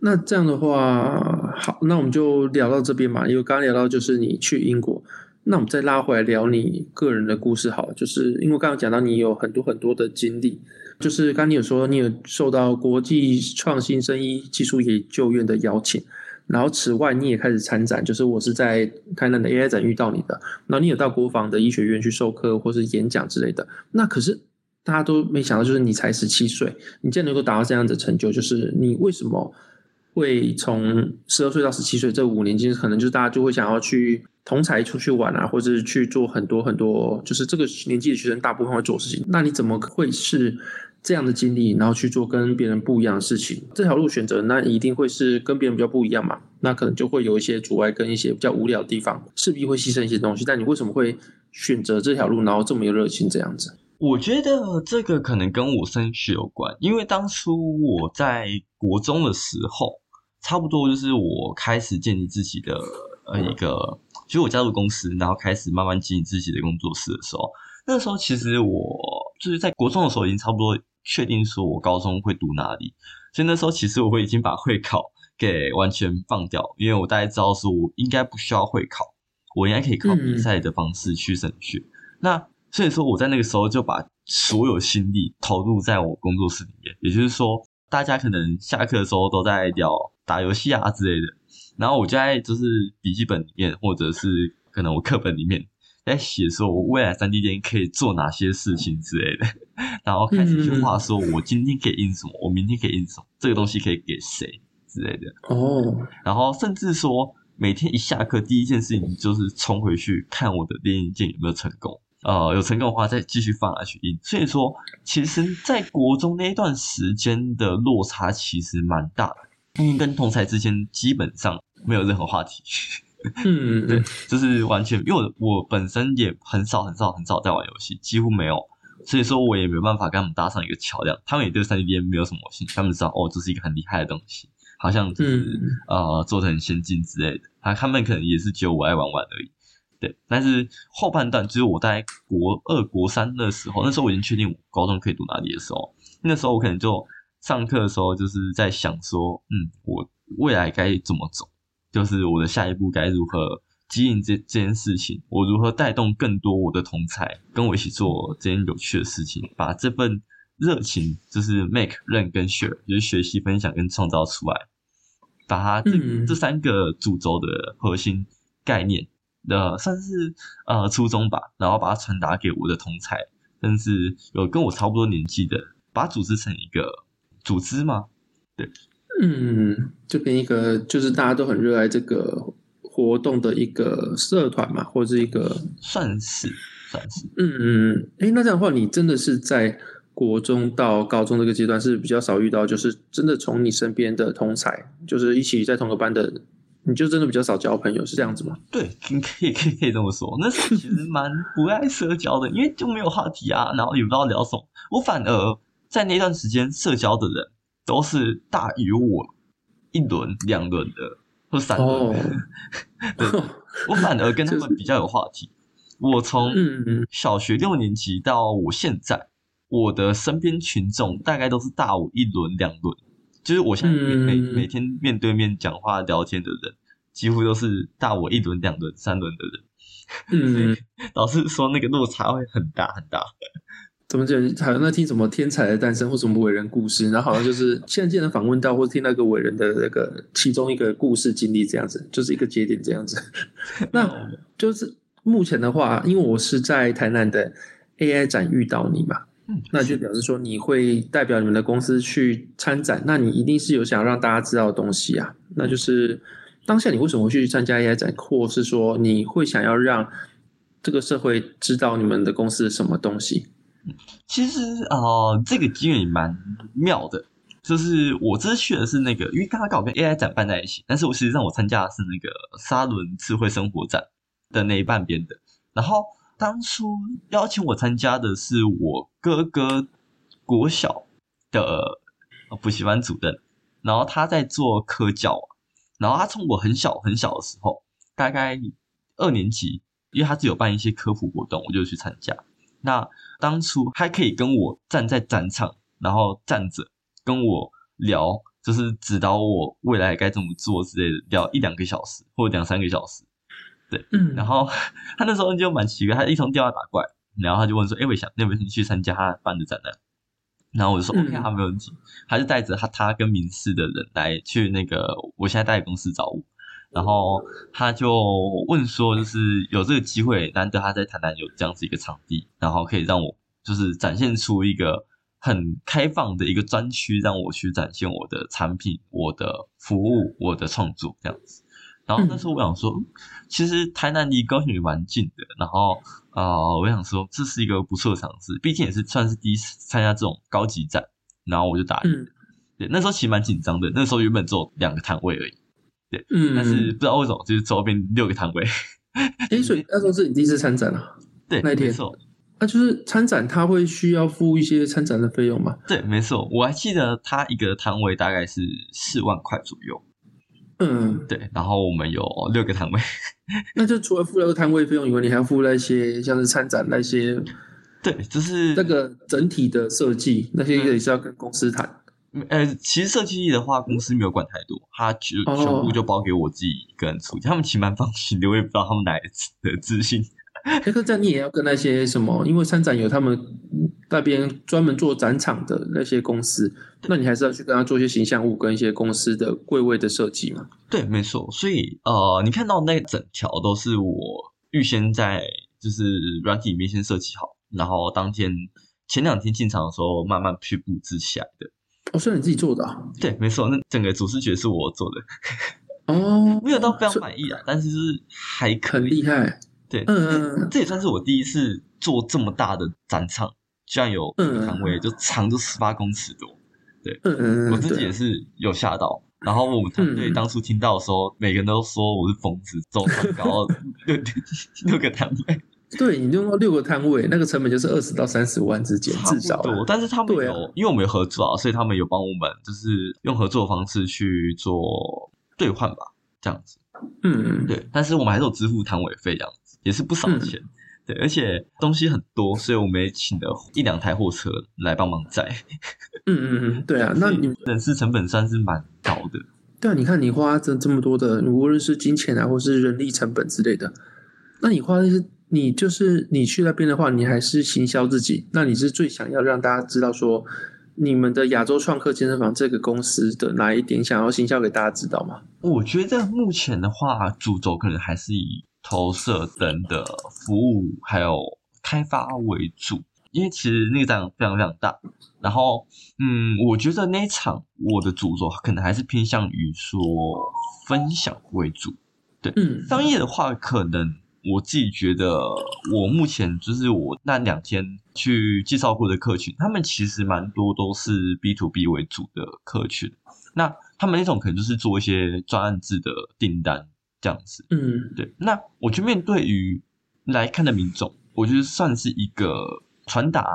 Speaker 2: 那这样的话，好，那我们就聊到这边嘛。因为刚刚聊到就是你去英国，那我们再拉回来聊你个人的故事好了。就是因为刚刚讲到你有很多很多的经历，就是刚你有说你有受到国际创新生医技术研究院的邀请，然后此外你也开始参展，就是我是在台南的 AI 展遇到你的，然后你有到国防的医学院去授课或是演讲之类的。那可是大家都没想到，就是你才十七岁，你竟然能够达到这样的成就，就是你为什么？会从十二岁到十七岁这五年间，可能就是大家就会想要去同才出去玩啊，或者是去做很多很多，就是这个年纪的学生大部分会做事情。那你怎么会是这样的经历，然后去做跟别人不一样的事情？这条路选择，那一定会是跟别人比较不一样嘛？那可能就会有一些阻碍跟一些比较无聊的地方，势必会牺牲一些东西。但你为什么会选择这条路，然后这么有热情这样子？
Speaker 3: 我觉得这个可能跟我升学有关，因为当初我在国中的时候。差不多就是我开始建立自己的呃一个，其实我加入公司，然后开始慢慢经营自己的工作室的时候，那时候其实我就是在国中的时候已经差不多确定说我高中会读哪里，所以那时候其实我会已经把会考给完全放掉，因为我大概知道说我应该不需要会考，我应该可以靠比赛的方式去升学。嗯、那所以说我在那个时候就把所有心力投入在我工作室里面，也就是说大家可能下课的时候都在聊。打游戏啊之类的，然后我就在就是笔记本里面，或者是可能我课本里面在写说，我未来 3D 列印可以做哪些事情之类的，然后开始去画说，我今天可以印什么，我明天可以印什么，这个东西可以给谁之类的。
Speaker 2: 哦，
Speaker 3: 然后甚至说，每天一下课，第一件事情就是冲回去看我的列印件有没有成功，呃，有成功的话再继续放下去印。所以说，其实，在国中那一段时间的落差其实蛮大的。嗯，跟同才之间基本上没有任何话题。
Speaker 2: 嗯，
Speaker 3: 对，就是完全，因为我我本身也很少很少很少在玩游戏，几乎没有，所以说我也没有办法跟他们搭上一个桥梁。他们也对 3D 列印没有什么兴趣，他们知道哦，这是一个很厉害的东西，好像就是、嗯、呃做的很先进之类的。他他们可能也是只有我爱玩玩而已。对，但是后半段只有我在国二、国三的时候，那时候我已经确定我高中可以读哪里的时候，那时候我可能就上课的时候就是在想说，嗯，我未来该怎么走，就是我的下一步该如何经营这这件事情，我如何带动更多我的同才跟我一起做这件有趣的事情，把这份热情就是 make、learn 跟 share，就是学习、分享跟创造出来，把它这、嗯、这。三个主轴的核心概念的算是呃初衷吧，然后把它传达给我的同才，甚至有跟我差不多年纪的，把它组织成一个组织吗？对，
Speaker 2: 嗯，就跟一个就是大家都很热爱这个活动的一个社团嘛，或者是一个
Speaker 3: 算是算是，
Speaker 2: 嗯嗯，哎，那这样的话，你真的是在国中到高中这个阶段是比较少遇到，就是真的从你身边的同才，就是一起在同个班的，你就真的比较少交朋友，是这样子吗？
Speaker 3: 对，可以可以可以这么说。那时候其实蛮不爱社交的，因为就没有话题啊，然后也不知道聊什么。我反而在那段时间社交的人都是大于我一轮两轮的或。三轮、oh. 对，我反而跟他们比较有话题。就是、我从小学六年级到我现在，我的身边群众大概都是大我一轮两轮。就是我现在每、嗯、每天面对面讲话聊天的人，几乎都是大我一轮两轮三轮的人。嗯，老师说那个落差会很大很大。
Speaker 2: 怎么讲？好像在听什么天才的诞生或什么伟人故事，然后好像就是 现在既然访问到或者听到一个伟人的那个其中一个故事经历这样子，就是一个节点这样子。那就是目前的话，因为我是在台南的 AI 展遇到你嘛，那就表示说你会代表你们的公司去参展，那你一定是有想让大家知道的东西啊。那就是当下你为什么会去参加 AI 展，或是说你会想要让这个社会知道你们的公司的什么东西？
Speaker 3: 其实啊、这个机缘也蛮妙的，就是我这次去的是那个，因为刚刚刚好跟 AI 展办在一起，但是我实际上我参加的是那个沙伦智慧生活展的那一半边的。然后当初邀请我参加的是我哥哥国小的补习班主任，然后他在做科教，然后他从我很小很小的时候，大概二年级，因为他是有办一些科普活动，我就去参加。那当初还可以跟我站在战场，然后站着跟我聊，就是指导我未来该怎么做之类的，聊一两个小时或者两三个小时。对，嗯，然后他那时候就蛮奇怪，他一通电话打过来，然后他就问说：“哎，伟翔，那边你去参加他办的展览？”然后我就说：“OK，他没问题。”他就带着他他跟民视的人来去那个我现在代理公司找我。然后他就问说，就是有这个机会，难得他在台南有这样子一个场地，然后可以让我就是展现出一个很开放的一个专区，让我去展现我的产品、我的服务、我的创作这样子。然后那时候我想说，其实台南离高雄也蛮近的，然后啊、呃，我想说这是一个不错的尝试，毕竟也是算是第一次参加这种高级展，然后我就答应。对，那时候其实蛮紧张的，那时候原本只有两个摊位而已。嗯，但是不知道为什么，就是周边六个摊位。
Speaker 2: 哎，所以那时候是你第一次参展啊？
Speaker 3: 对，
Speaker 2: 那一天。
Speaker 3: 没错。
Speaker 2: 那就是参展，他会需要付一些参展的费用吗？
Speaker 3: 对，没错。我还记得他一个摊位大概是四万块左右。
Speaker 2: 嗯，
Speaker 3: 对。然后我们有六个摊位，
Speaker 2: 那就除了付那个摊位费用以外，你还要付那些像是参展那些，
Speaker 3: 对，就是
Speaker 2: 那个整体的设计，那些也是要跟公司谈。
Speaker 3: 呃，其实设计的话，公司没有管太多，他就全部就包给我自己一个人出。他们其实蛮放心的，我也不知道他们哪来的自信。
Speaker 2: 可是这样你也要跟那些什么，因为参展有他们那边专门做展场的那些公司，那你还是要去跟他做一些形象物跟一些公司的柜位的设计嘛？
Speaker 3: 对，没错。所以呃，你看到那整条都是我预先在就是软体里面先设计好，然后当天前两天进场的时候慢慢去布置起来的。
Speaker 2: 哦，是你自己做的啊？
Speaker 3: 对，没错，那整个主视觉是我做的。
Speaker 2: 哦，
Speaker 3: 没有到非常满意啊，但是就是还可以。
Speaker 2: 很厉害。
Speaker 3: 对，嗯嗯嗯，这也算是我第一次做这么大的展场，居然有摊位，就长就十八公尺多。对，嗯嗯，我自己也是有吓到。然后我们团队当初听到的时候，每个人都说我是疯子，走这么高 六六个摊位。
Speaker 2: 对，你用到六个摊位，那个成本就是二十到三十万之间，至少。
Speaker 3: 对但是他们有，啊、因为我们有合作啊，所以他们有帮我们，就是用合作的方式去做兑换吧，这样子。嗯，对。但是我们还是有支付摊位费这样子。也是不少钱。嗯、对，而且东西很多，所以我们也请了一两台货车来帮忙载。
Speaker 2: 嗯嗯嗯，对啊，那你
Speaker 3: 人事成本算是蛮高的。
Speaker 2: 对啊，你看你花这这么多的，无论是金钱啊，或是人力成本之类的，那你花的是你就是你去那边的话，你还是行销自己，那你是最想要让大家知道说。你们的亚洲创客健身房这个公司的哪一点想要行销给大家知道吗？
Speaker 3: 我觉得目前的话，主轴可能还是以投射等的服务还有开发为主，因为其实那个站非常非常大。然后，嗯，我觉得那一场我的主轴可能还是偏向于说分享为主。对，嗯，商业的话可能。我自己觉得，我目前就是我那两天去介绍过的客群，他们其实蛮多都是 B to B 为主的客群。那他们那种可能就是做一些专案制的订单这样子。嗯，对。那我去面对于来看的民众，我觉得算是一个传达，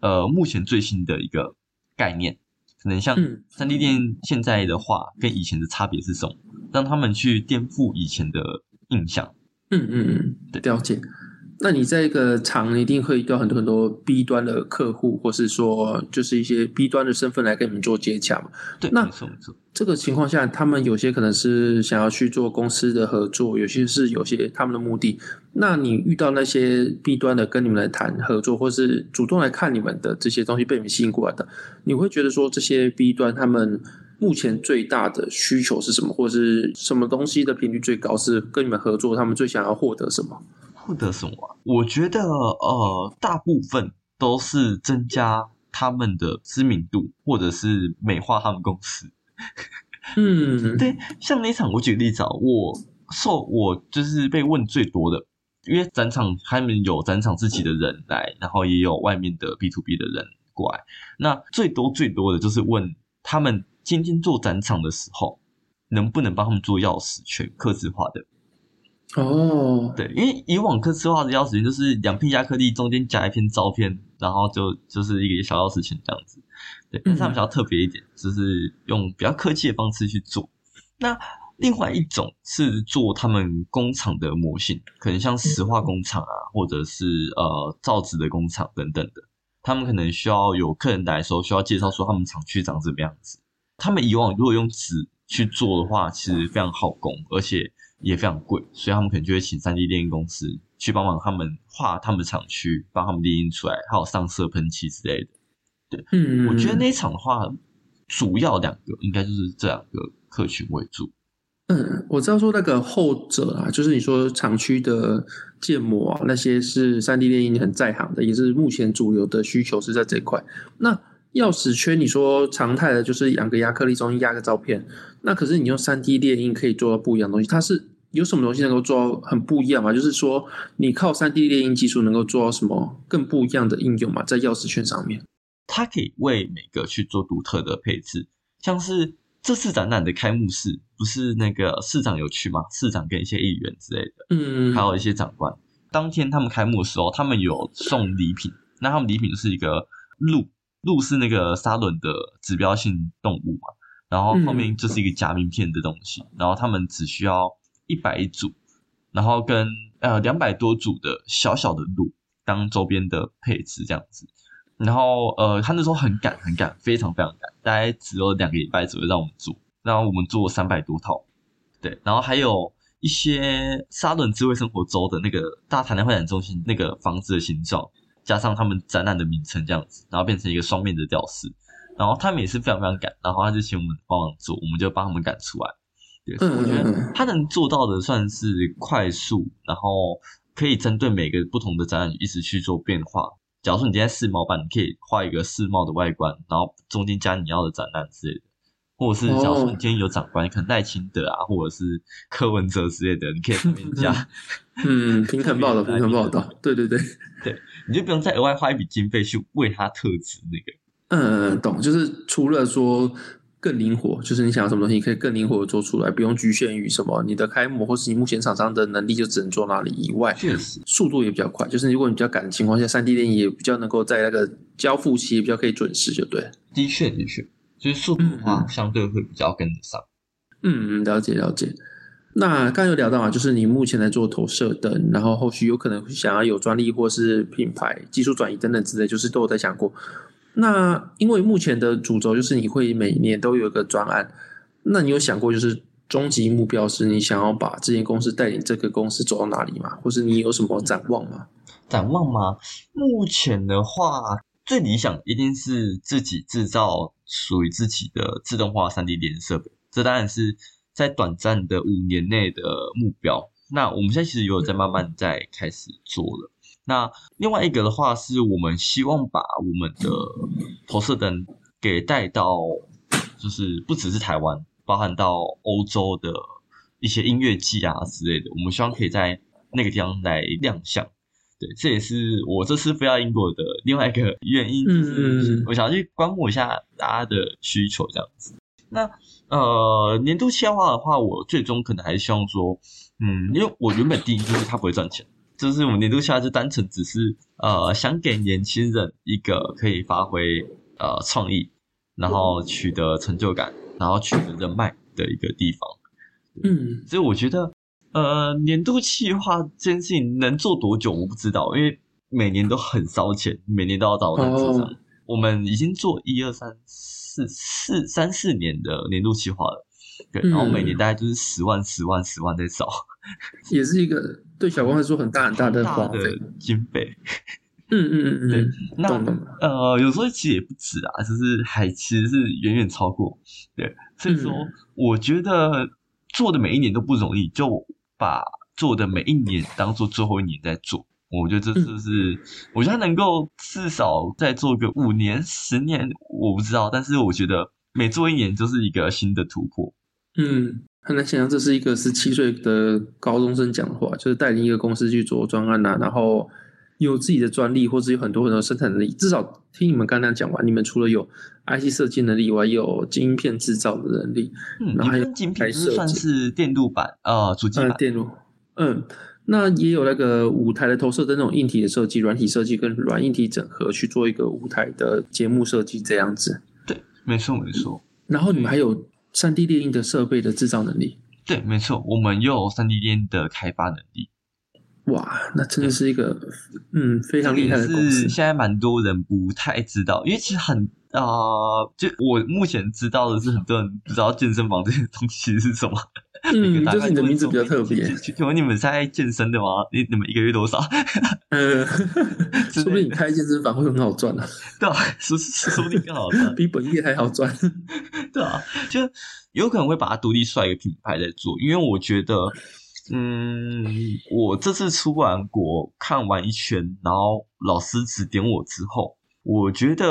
Speaker 3: 呃，目前最新的一个概念，可能像三 D 店现在的话，跟以前的差别是什么？让他们去颠覆以前的印象。
Speaker 2: 嗯嗯嗯，对，了解。那你在一个厂一定会遇到很多很多 B 端的客户，或是说就是一些 B 端的身份来跟你们做接洽嘛？
Speaker 3: 对，
Speaker 2: 那
Speaker 3: 没错没错。
Speaker 2: 这个情况下，他们有些可能是想要去做公司的合作，有些是有些他们的目的。那你遇到那些 B 端的跟你们来谈合作，或是主动来看你们的这些东西被你们吸引过来的，你会觉得说这些 B 端他们。目前最大的需求是什么，或者是什么东西的频率最高？是跟你们合作，他们最想要获得什么？
Speaker 3: 获得什么？我觉得，呃，大部分都是增加他们的知名度，或者是美化他们公司。嗯，对。像那场，我举个例子啊，我受我就是被问最多的，因为展场他们有展场自己的人来，然后也有外面的 B to B 的人过来。那最多最多的就是问他们。今天做展场的时候，能不能帮他们做钥匙圈刻字化的？
Speaker 2: 哦，
Speaker 3: 对，因为以往刻字化的钥匙圈就是两片亚克力中间夹一片照片，然后就就是一个小钥匙圈这样子。对，但是他们比较特别一点，就是用比较科技的方式去做。那另外一种是做他们工厂的模型，可能像石化工厂啊，或者是呃造纸的工厂等等的，他们可能需要有客人来的时候，需要介绍说他们厂区长什么样子。他们以往如果用纸去做的话，其实非常耗工，而且也非常贵，所以他们可能就会请三 D 电印公司去帮忙他们画他们的厂区，帮他们列印出来，还有上色喷漆之类的。对，嗯，我觉得那一场的话，主要两个应该就是这两个客群为主。
Speaker 2: 嗯，我知道说那个后者啊，就是你说厂区的建模啊，那些是 3D 列印很在行的，也是目前主流的需求是在这块。那钥匙圈，你说常态的就是两个亚克力中间压个照片，那可是你用三 D 列印可以做到不一样的东西。它是有什么东西能够做到很不一样吗？就是说你靠三 D 列印技术能够做到什么更不一样的应用吗？在钥匙圈上面，
Speaker 3: 它可以为每个去做独特的配置。像是这次展览的开幕式，不是那个市长有去吗？市长跟一些议员之类的，嗯，还有一些长官。当天他们开幕的时候，他们有送礼品，那他们礼品就是一个鹿。鹿是那个沙伦的指标性动物嘛，然后后面就是一个假名片的东西，嗯、然后他们只需要一百组，然后跟呃两百多组的小小的鹿当周边的配置这样子，然后呃他那时候很赶很赶，非常非常赶，大概只有两个礼拜左右让我们做，然后我们做三百多套，对，然后还有一些沙伦智慧生活周的那个大台南会展中心那个房子的形状。加上他们展览的名称这样子，然后变成一个双面的吊饰，然后他们也是非常非常赶，然后他就请我们帮忙做，我们就帮他们赶出来。对，所以我觉得他能做到的算是快速，然后可以针对每个不同的展览一直去做变化。假如说你今天世贸办，你可以画一个世贸的外观，然后中间加你要的展览之类的，或者是假如说你今天有长官，可能赖清德啊，或者是柯文哲之类的，你可以上面加。
Speaker 2: 嗯，平衡报道，平衡报道，对对对
Speaker 3: 对。你就不用再额外花一笔经费去为他特指那个。
Speaker 2: 嗯，懂，就是除了说更灵活，就是你想要什么东西，可以更灵活的做出来，不用局限于什么你的开模或是你目前厂商的能力就只能做哪里以外，确实速度也比较快。就是如果你比较赶的情况下，三 D 电影也比较能够在那个交付期也比较可以准时，就对。
Speaker 3: 的确的确，就是速度的话相对会比较跟得上。
Speaker 2: 嗯，了解了解。那刚刚有聊到啊，就是你目前在做投射灯，然后后续有可能想要有专利或是品牌技术转移等等之类，就是都有在想过。那因为目前的主轴就是你会每年都有一个专案，那你有想过就是终极目标是你想要把这间公司带领这个公司走到哪里吗？或是你有什么展望吗？
Speaker 3: 展望吗？目前的话，最理想一定是自己制造属于自己的自动化 3D 列印设备，这当然是。在短暂的五年内的目标，那我们现在其实有在慢慢在开始做了。那另外一个的话，是我们希望把我们的投射灯给带到，就是不只是台湾，包含到欧洲的一些音乐季啊之类的。我们希望可以在那个地方来亮相。对，这也是我这次飞到英国的另外一个 原因，就是我想要去观摩一下大家的需求这样子。那呃，年度计划的话，我最终可能还是希望说，嗯，因为我原本第一就是它不会赚钱，就是我们年度计划就单纯只是呃，想给年轻人一个可以发挥呃创意，然后取得成就感，然后取得人脉的一个地方。
Speaker 2: 嗯，
Speaker 3: 所以我觉得呃，年度计划这件事情能做多久我不知道，因为每年都很烧钱，每年都要找我们厂商。我们已经做一二三四。四四三四年的年度计划了，对，然后每年大概就是十万、十万、十万在烧，
Speaker 2: 也是一个对小光来说很大很大的花
Speaker 3: 费经费。
Speaker 2: 嗯嗯嗯嗯，
Speaker 3: 对，那呃，有时候其实也不止啊，就是还其实是远远超过。对，所以说我觉得做的每一年都不容易，就把做的每一年当做最后一年在做。我觉得这就是，我觉得他能够至少再做个五年、十年，我不知道。但是我觉得每做一年就是一个新的突破。
Speaker 2: 嗯，很难想象这是一个十七岁的高中生讲的话，就是带领一个公司去做专案啊，然后有自己的专利，或者有很多很多生产能力。至少听你们刚刚讲完，你们除了有 IC 设计能力以外，有晶片制造的能力。
Speaker 3: 嗯，
Speaker 2: 然后还有
Speaker 3: 晶片算是电路板啊，主机板
Speaker 2: 电路。嗯。那也有那个舞台的投射的那种硬体的设计、软体设计跟软硬体整合去做一个舞台的节目设计这样子。
Speaker 3: 对，没错没错。
Speaker 2: 然后你们还有三 D 列印的设备的制造能力。
Speaker 3: 对，没错，我们又有三 D 列印的开发能力。
Speaker 2: 哇，那真的是一个嗯非常厉害的公司。
Speaker 3: 是现在蛮多人不太知道，因为其实很啊、呃，就我目前知道的是，很多人不知道健身房这些东西是什么。
Speaker 2: 嗯，就是你的名字比较特别。
Speaker 3: 请问你们是在健身的吗？你你们一个月多少？
Speaker 2: 呃，说不定你开健身房会很好赚啊。
Speaker 3: 对啊，说说不定更好赚，
Speaker 2: 比本业还好赚。
Speaker 3: 对啊，就有可能会把它独立出来一个品牌在做，因为我觉得，嗯，我这次出完国看完一圈，然后老师指点我之后，我觉得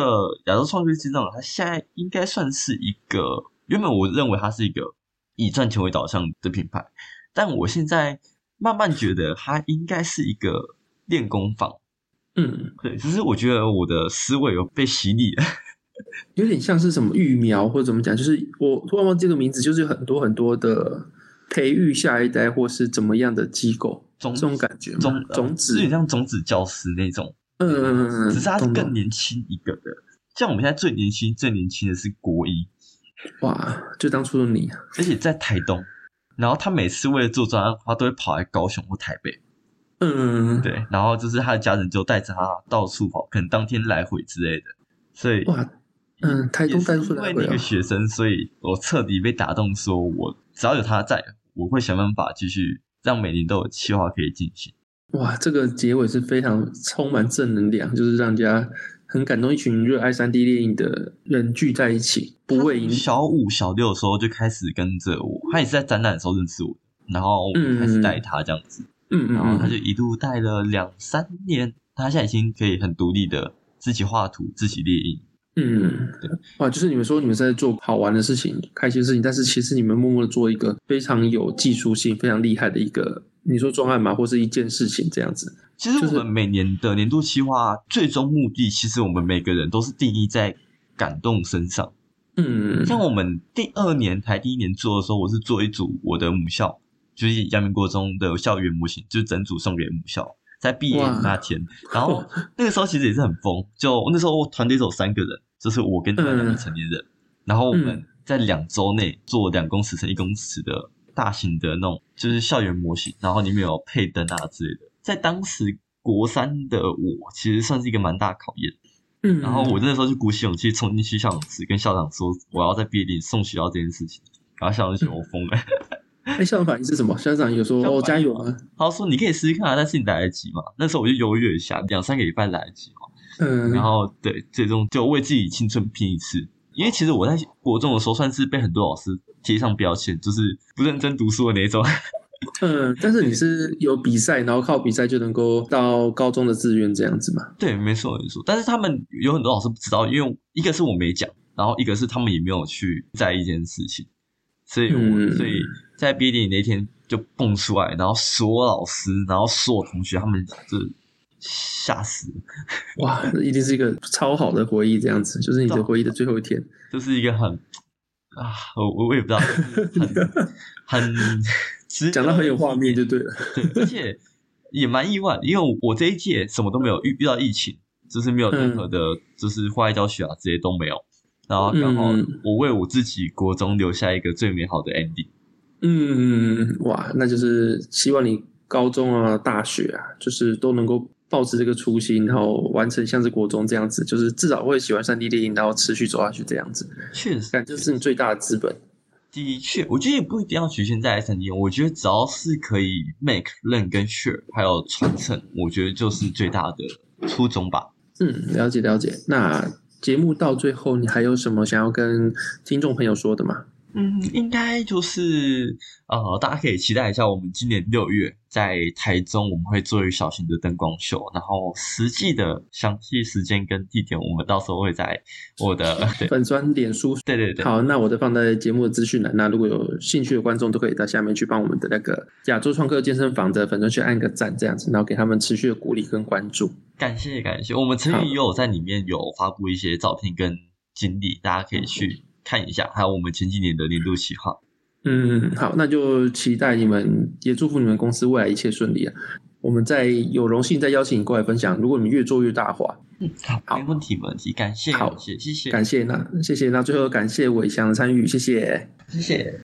Speaker 3: 亚洲创业金融它现在应该算是一个，原本我认为它是一个。以赚钱为导向的品牌，但我现在慢慢觉得它应该是一个练功坊。
Speaker 2: 嗯，
Speaker 3: 对，只是我觉得我的思维有被洗礼了，
Speaker 2: 有点像是什么育苗或者怎么讲，就是我突然忘记这个名字，就是很多很多的培育下一代或是怎么样的机构，种这种感觉，种种子，
Speaker 3: 有点像种子教师那种。
Speaker 2: 嗯嗯嗯，
Speaker 3: 只是他是更年轻一个的，像我们现在最年轻、最年轻的是国一。
Speaker 2: 哇！就当初的你，
Speaker 3: 而且在台东，然后他每次为了做专案，他都会跑来高雄或台北。
Speaker 2: 嗯，
Speaker 3: 对，然后就是他的家人就带着他到处跑，可能当天来回之类的。所以
Speaker 2: 哇，嗯，台东带出来，
Speaker 3: 因为那个学生，所以我彻底被打动，说我只要有他在，我会想办法继续让每年都有计划可以进行。
Speaker 2: 哇，这个结尾是非常充满正能量，就是让人家。很感动，一群热爱三 D 电影的人聚在一起，不为赢。
Speaker 3: 小五、小六的时候就开始跟着我，他也是在展览的时候认识我，然后我开始带他这样子，
Speaker 2: 嗯嗯，
Speaker 3: 然后他就一路带了两三年，他现在已经可以很独立的自己画图、自己列印。
Speaker 2: 嗯，对，哇，就是你们说你们在做好玩的事情、开心的事情，但是其实你们默默的做一个非常有技术性、非常厉害的一个，你说专案嘛，或是一件事情这样子。
Speaker 3: 其实我们每年的年度计划最终目的，其实我们每个人都是定义在感动身上。
Speaker 2: 嗯，
Speaker 3: 像我们第二年才第一年做的时候，我是做一组我的母校，就是阳明国中的校园模型，就是整组送给母校。在毕业那天，然后那个时候其实也是很疯，就那时候我团队只有三个人，就是我跟他两个成年人，嗯、然后我们在两周内做两公尺乘一公尺的大型的那种，就是校园模型，然后里面有配灯啊之类的。在当时国三的我，其实算是一个蛮大的考验。
Speaker 2: 嗯，
Speaker 3: 然后我那时候就鼓起勇气冲进去校长室，跟校长说我要在毕业典礼送学校这件事情。然后校长就觉得我疯了。
Speaker 2: 哎、欸，校长反应是什么？校长有说哦，加油啊！
Speaker 3: 他说你可以试试看啊，但是你来得及吗？那时候我就犹豫了一下，两三个礼拜来得及嘛？
Speaker 2: 嗯，
Speaker 3: 然后对，最终就为自己青春拼一次。因为其实我在国中的时候，算是被很多老师贴上标签，就是不认真读书的那种。
Speaker 2: 嗯，但是你是有比赛，然后靠比赛就能够到高中的志愿这样子吗？
Speaker 3: 对，没错没错。但是他们有很多老师不知道，因为一个是我没讲，然后一个是他们也没有去在意这件事情，所以我、嗯、所以在毕业典礼那天就蹦出来，然后所有老师，然后所有同学，他们就吓死了。
Speaker 2: 哇，一定是一个超好的回忆，这样子就是你的回忆的最后一天，
Speaker 3: 就是一个很啊，我我也不知道，很 很。
Speaker 2: 讲到很有画面就对了，
Speaker 3: 对，而且也蛮意外，因为我这一届什么都没有遇遇到疫情，就是没有任何的，就是户外教学啊这些都没有，然后刚好我为我自己国中留下一个最美好的 ending。
Speaker 2: 嗯，哇，那就是希望你高中啊、大学啊，就是都能够抱持这个初心，然后完成像是国中这样子，就是至少会喜欢三 D 电影，然后持续走下去这样子。
Speaker 3: 确实，
Speaker 2: 感觉是你最大的资本。
Speaker 3: 的确，我觉得也不一定要局限在三 D，我觉得只要是可以 make、learn 跟 share，还有传承，我觉得就是最大的初衷吧。
Speaker 2: 嗯，了解了解。那节目到最后，你还有什么想要跟听众朋友说的吗？
Speaker 3: 嗯，应该就是呃，大家可以期待一下，我们今年六月在台中我们会做一个小型的灯光秀，然后实际的详细时间跟地点，我们到时候会在我的
Speaker 2: 粉专脸书。
Speaker 3: 对对对，
Speaker 2: 好，那我都放在节目的资讯栏。那如果有兴趣的观众，都可以到下面去帮我们的那个亚洲创客健身房的粉专去按个赞，这样子，然后给他们持续的鼓励跟关注。
Speaker 3: 感谢感谢，我们曾经也有在里面有发布一些照片跟经历，大家可以去。看一下，还有我们前几年的年度企划。
Speaker 2: 嗯，好，那就期待你们，也祝福你们公司未来一切顺利啊！我们再有荣幸再邀请你过来分享。如果你越做越大化，
Speaker 3: 嗯，好，好，没问题，没问题，感谢，
Speaker 2: 好，
Speaker 3: 谢谢，谢谢，
Speaker 2: 感谢，那谢谢，那最后感谢伟翔的参与，谢谢，
Speaker 3: 谢谢。